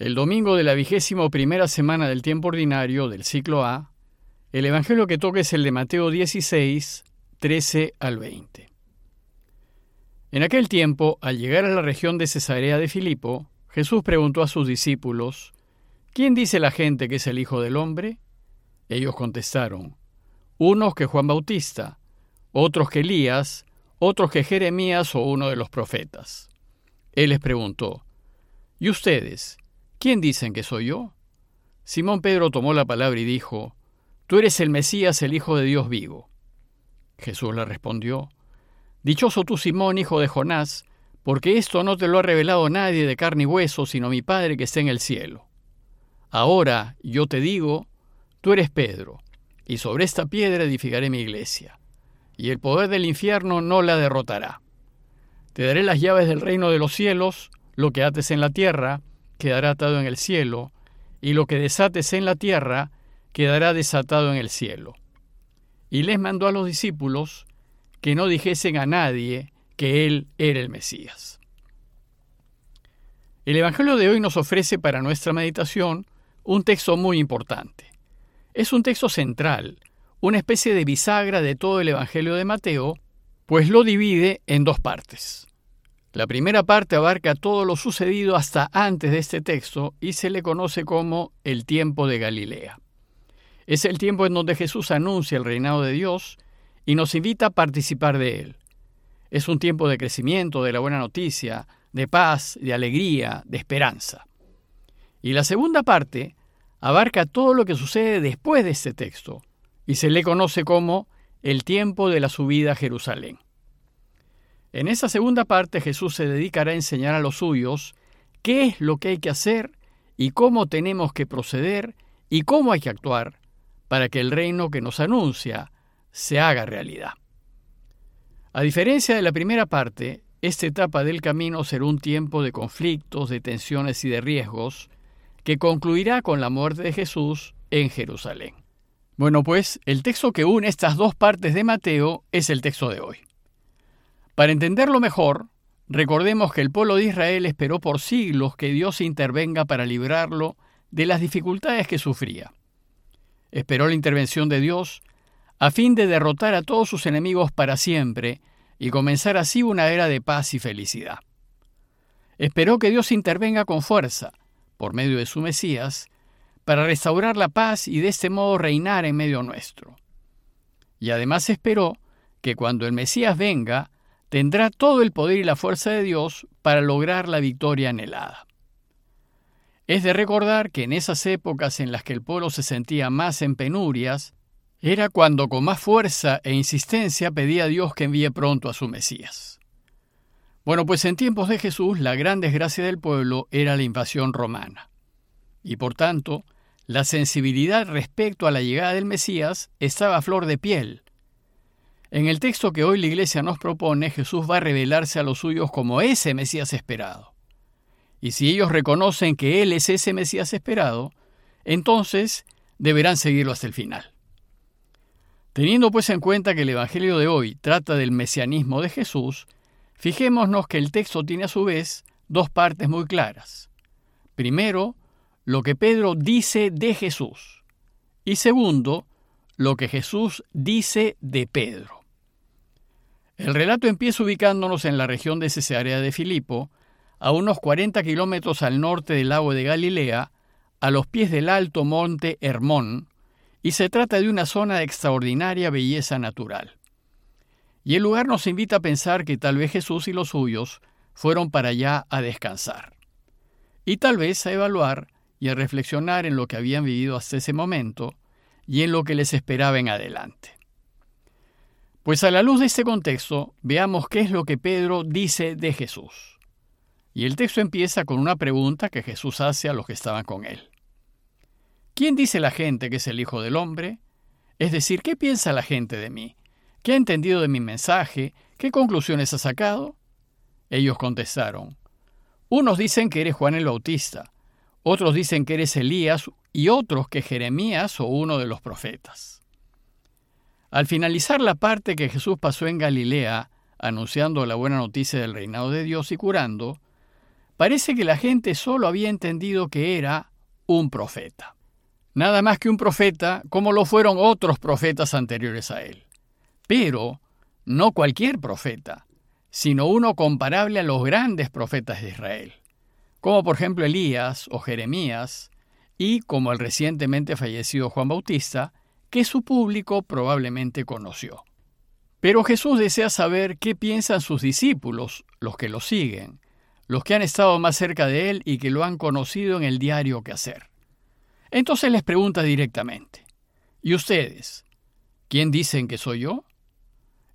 El domingo de la vigésimo primera semana del tiempo ordinario del ciclo A, el Evangelio que toca es el de Mateo 16, 13 al 20. En aquel tiempo, al llegar a la región de Cesarea de Filipo, Jesús preguntó a sus discípulos, ¿Quién dice la gente que es el Hijo del Hombre? Ellos contestaron, unos que Juan Bautista, otros que Elías, otros que Jeremías o uno de los profetas. Él les preguntó, ¿Y ustedes? ¿Quién dicen que soy yo? Simón Pedro tomó la palabra y dijo, Tú eres el Mesías, el Hijo de Dios vivo. Jesús le respondió, Dichoso tú, Simón, hijo de Jonás, porque esto no te lo ha revelado nadie de carne y hueso, sino mi Padre que está en el cielo. Ahora yo te digo, tú eres Pedro, y sobre esta piedra edificaré mi iglesia, y el poder del infierno no la derrotará. Te daré las llaves del reino de los cielos, lo que ates en la tierra, quedará atado en el cielo, y lo que desates en la tierra quedará desatado en el cielo. Y les mandó a los discípulos que no dijesen a nadie que Él era el Mesías. El Evangelio de hoy nos ofrece para nuestra meditación un texto muy importante. Es un texto central, una especie de bisagra de todo el Evangelio de Mateo, pues lo divide en dos partes. La primera parte abarca todo lo sucedido hasta antes de este texto y se le conoce como el tiempo de Galilea. Es el tiempo en donde Jesús anuncia el reinado de Dios y nos invita a participar de él. Es un tiempo de crecimiento, de la buena noticia, de paz, de alegría, de esperanza. Y la segunda parte abarca todo lo que sucede después de este texto y se le conoce como el tiempo de la subida a Jerusalén. En esa segunda parte Jesús se dedicará a enseñar a los suyos qué es lo que hay que hacer y cómo tenemos que proceder y cómo hay que actuar para que el reino que nos anuncia se haga realidad. A diferencia de la primera parte, esta etapa del camino será un tiempo de conflictos, de tensiones y de riesgos que concluirá con la muerte de Jesús en Jerusalén. Bueno, pues el texto que une estas dos partes de Mateo es el texto de hoy. Para entenderlo mejor, recordemos que el pueblo de Israel esperó por siglos que Dios intervenga para librarlo de las dificultades que sufría. Esperó la intervención de Dios a fin de derrotar a todos sus enemigos para siempre y comenzar así una era de paz y felicidad. Esperó que Dios intervenga con fuerza, por medio de su Mesías, para restaurar la paz y de este modo reinar en medio nuestro. Y además esperó que cuando el Mesías venga, tendrá todo el poder y la fuerza de Dios para lograr la victoria anhelada. Es de recordar que en esas épocas en las que el pueblo se sentía más en penurias, era cuando con más fuerza e insistencia pedía a Dios que envíe pronto a su Mesías. Bueno, pues en tiempos de Jesús la gran desgracia del pueblo era la invasión romana. Y por tanto, la sensibilidad respecto a la llegada del Mesías estaba a flor de piel, en el texto que hoy la Iglesia nos propone, Jesús va a revelarse a los suyos como ese Mesías esperado. Y si ellos reconocen que Él es ese Mesías esperado, entonces deberán seguirlo hasta el final. Teniendo pues en cuenta que el Evangelio de hoy trata del mesianismo de Jesús, fijémonos que el texto tiene a su vez dos partes muy claras. Primero, lo que Pedro dice de Jesús. Y segundo, lo que Jesús dice de Pedro. El relato empieza ubicándonos en la región de Cesarea de Filipo, a unos 40 kilómetros al norte del lago de Galilea, a los pies del alto monte Hermón, y se trata de una zona de extraordinaria belleza natural. Y el lugar nos invita a pensar que tal vez Jesús y los suyos fueron para allá a descansar. Y tal vez a evaluar y a reflexionar en lo que habían vivido hasta ese momento y en lo que les esperaba en adelante. Pues a la luz de este contexto, veamos qué es lo que Pedro dice de Jesús. Y el texto empieza con una pregunta que Jesús hace a los que estaban con él. ¿Quién dice la gente que es el Hijo del Hombre? Es decir, ¿qué piensa la gente de mí? ¿Qué ha entendido de mi mensaje? ¿Qué conclusiones ha sacado? Ellos contestaron, unos dicen que eres Juan el Bautista, otros dicen que eres Elías y otros que Jeremías o uno de los profetas. Al finalizar la parte que Jesús pasó en Galilea, anunciando la buena noticia del reinado de Dios y curando, parece que la gente solo había entendido que era un profeta. Nada más que un profeta, como lo fueron otros profetas anteriores a él. Pero no cualquier profeta, sino uno comparable a los grandes profetas de Israel, como por ejemplo Elías o Jeremías, y como el recientemente fallecido Juan Bautista, que su público probablemente conoció. Pero Jesús desea saber qué piensan sus discípulos, los que lo siguen, los que han estado más cerca de él y que lo han conocido en el diario que hacer. Entonces les pregunta directamente, ¿y ustedes? ¿Quién dicen que soy yo?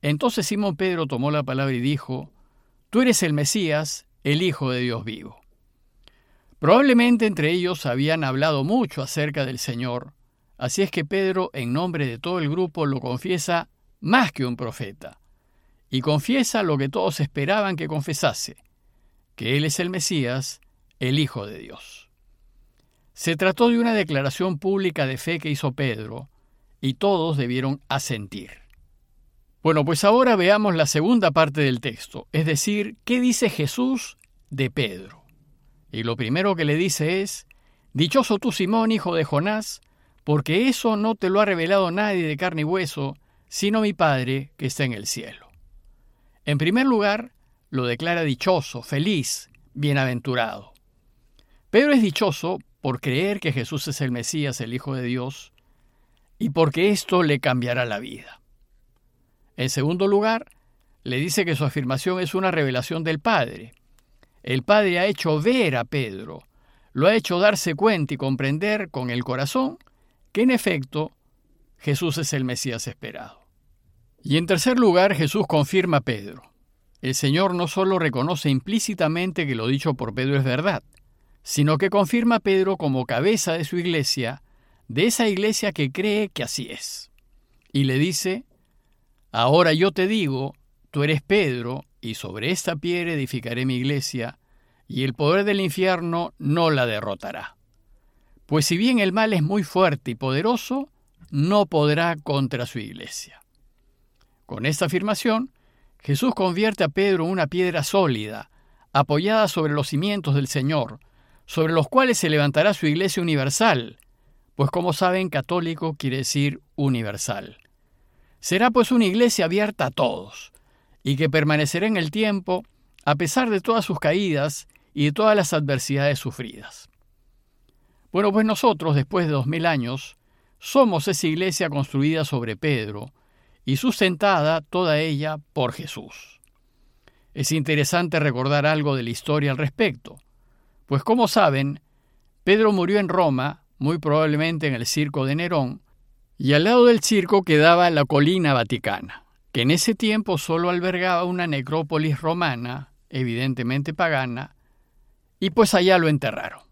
Entonces Simón Pedro tomó la palabra y dijo, Tú eres el Mesías, el Hijo de Dios vivo. Probablemente entre ellos habían hablado mucho acerca del Señor, así es que Pedro, en nombre de todo el grupo, lo confiesa más que un profeta, y confiesa lo que todos esperaban que confesase, que Él es el Mesías, el Hijo de Dios. Se trató de una declaración pública de fe que hizo Pedro, y todos debieron asentir. Bueno, pues ahora veamos la segunda parte del texto, es decir, ¿qué dice Jesús de Pedro? Y lo primero que le dice es, Dichoso tú Simón, hijo de Jonás, porque eso no te lo ha revelado nadie de carne y hueso, sino mi Padre que está en el cielo. En primer lugar, lo declara dichoso, feliz, bienaventurado. Pedro es dichoso por creer que Jesús es el Mesías, el Hijo de Dios, y porque esto le cambiará la vida. En segundo lugar, le dice que su afirmación es una revelación del Padre. El Padre ha hecho ver a Pedro, lo ha hecho darse cuenta y comprender con el corazón que en efecto Jesús es el Mesías esperado. Y en tercer lugar, Jesús confirma a Pedro. El Señor no solo reconoce implícitamente que lo dicho por Pedro es verdad, sino que confirma a Pedro como cabeza de su iglesia, de esa iglesia que cree que así es. Y le dice, Ahora yo te digo, tú eres Pedro, y sobre esta piedra edificaré mi iglesia, y el poder del infierno no la derrotará. Pues si bien el mal es muy fuerte y poderoso, no podrá contra su iglesia. Con esta afirmación, Jesús convierte a Pedro en una piedra sólida, apoyada sobre los cimientos del Señor, sobre los cuales se levantará su iglesia universal, pues como saben, católico quiere decir universal. Será pues una iglesia abierta a todos, y que permanecerá en el tiempo a pesar de todas sus caídas y de todas las adversidades sufridas. Bueno, pues nosotros, después de dos mil años, somos esa iglesia construida sobre Pedro y sustentada toda ella por Jesús. Es interesante recordar algo de la historia al respecto, pues como saben, Pedro murió en Roma, muy probablemente en el circo de Nerón, y al lado del circo quedaba la colina vaticana, que en ese tiempo solo albergaba una necrópolis romana, evidentemente pagana, y pues allá lo enterraron.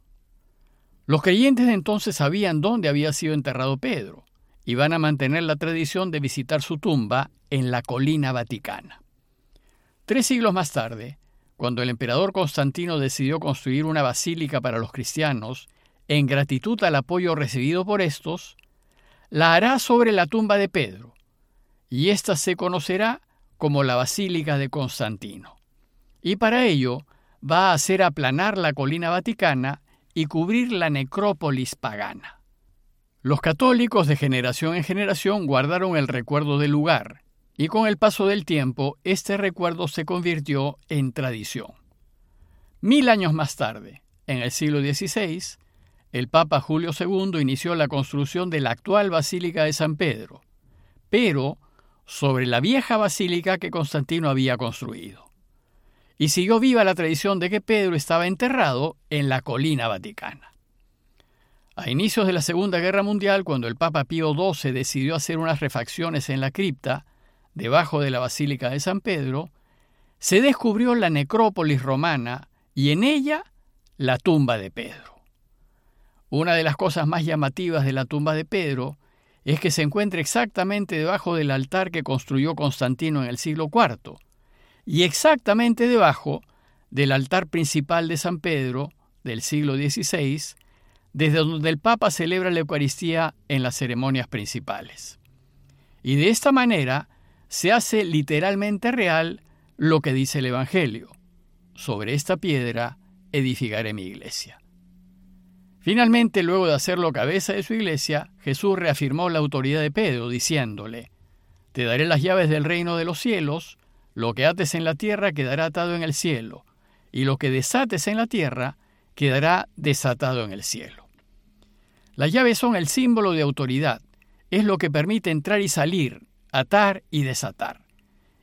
Los creyentes de entonces sabían dónde había sido enterrado Pedro, y van a mantener la tradición de visitar su tumba en la colina vaticana. Tres siglos más tarde, cuando el emperador Constantino decidió construir una basílica para los cristianos, en gratitud al apoyo recibido por estos, la hará sobre la tumba de Pedro, y ésta se conocerá como la Basílica de Constantino. Y para ello va a hacer aplanar la colina vaticana y cubrir la necrópolis pagana. Los católicos de generación en generación guardaron el recuerdo del lugar, y con el paso del tiempo este recuerdo se convirtió en tradición. Mil años más tarde, en el siglo XVI, el Papa Julio II inició la construcción de la actual Basílica de San Pedro, pero sobre la vieja basílica que Constantino había construido. Y siguió viva la tradición de que Pedro estaba enterrado en la colina vaticana. A inicios de la Segunda Guerra Mundial, cuando el Papa Pío XII decidió hacer unas refacciones en la cripta, debajo de la Basílica de San Pedro, se descubrió la necrópolis romana y en ella la tumba de Pedro. Una de las cosas más llamativas de la tumba de Pedro es que se encuentra exactamente debajo del altar que construyó Constantino en el siglo IV y exactamente debajo del altar principal de San Pedro del siglo XVI, desde donde el Papa celebra la Eucaristía en las ceremonias principales. Y de esta manera se hace literalmente real lo que dice el Evangelio. Sobre esta piedra edificaré mi iglesia. Finalmente, luego de hacerlo cabeza de su iglesia, Jesús reafirmó la autoridad de Pedro, diciéndole, Te daré las llaves del reino de los cielos, lo que ates en la tierra quedará atado en el cielo, y lo que desates en la tierra quedará desatado en el cielo. Las llaves son el símbolo de autoridad, es lo que permite entrar y salir, atar y desatar,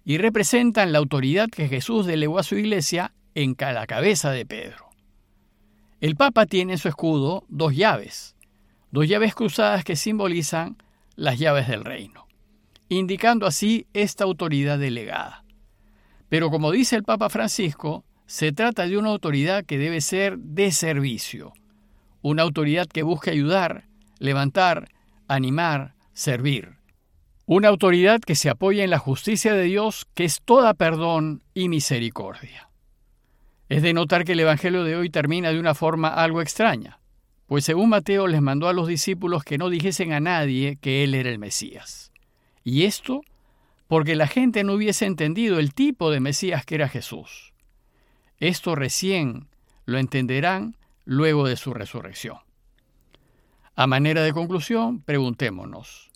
y representan la autoridad que Jesús delegó a su iglesia en la cabeza de Pedro. El Papa tiene en su escudo dos llaves, dos llaves cruzadas que simbolizan las llaves del reino, indicando así esta autoridad delegada. Pero como dice el Papa Francisco, se trata de una autoridad que debe ser de servicio, una autoridad que busque ayudar, levantar, animar, servir. Una autoridad que se apoya en la justicia de Dios, que es toda perdón y misericordia. Es de notar que el Evangelio de hoy termina de una forma algo extraña, pues según Mateo les mandó a los discípulos que no dijesen a nadie que Él era el Mesías. Y esto porque la gente no hubiese entendido el tipo de Mesías que era Jesús. Esto recién lo entenderán luego de su resurrección. A manera de conclusión, preguntémonos,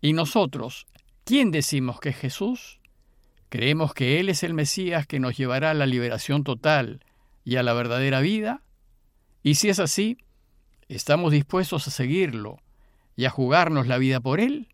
¿y nosotros quién decimos que es Jesús? ¿Creemos que Él es el Mesías que nos llevará a la liberación total y a la verdadera vida? Y si es así, ¿estamos dispuestos a seguirlo y a jugarnos la vida por Él?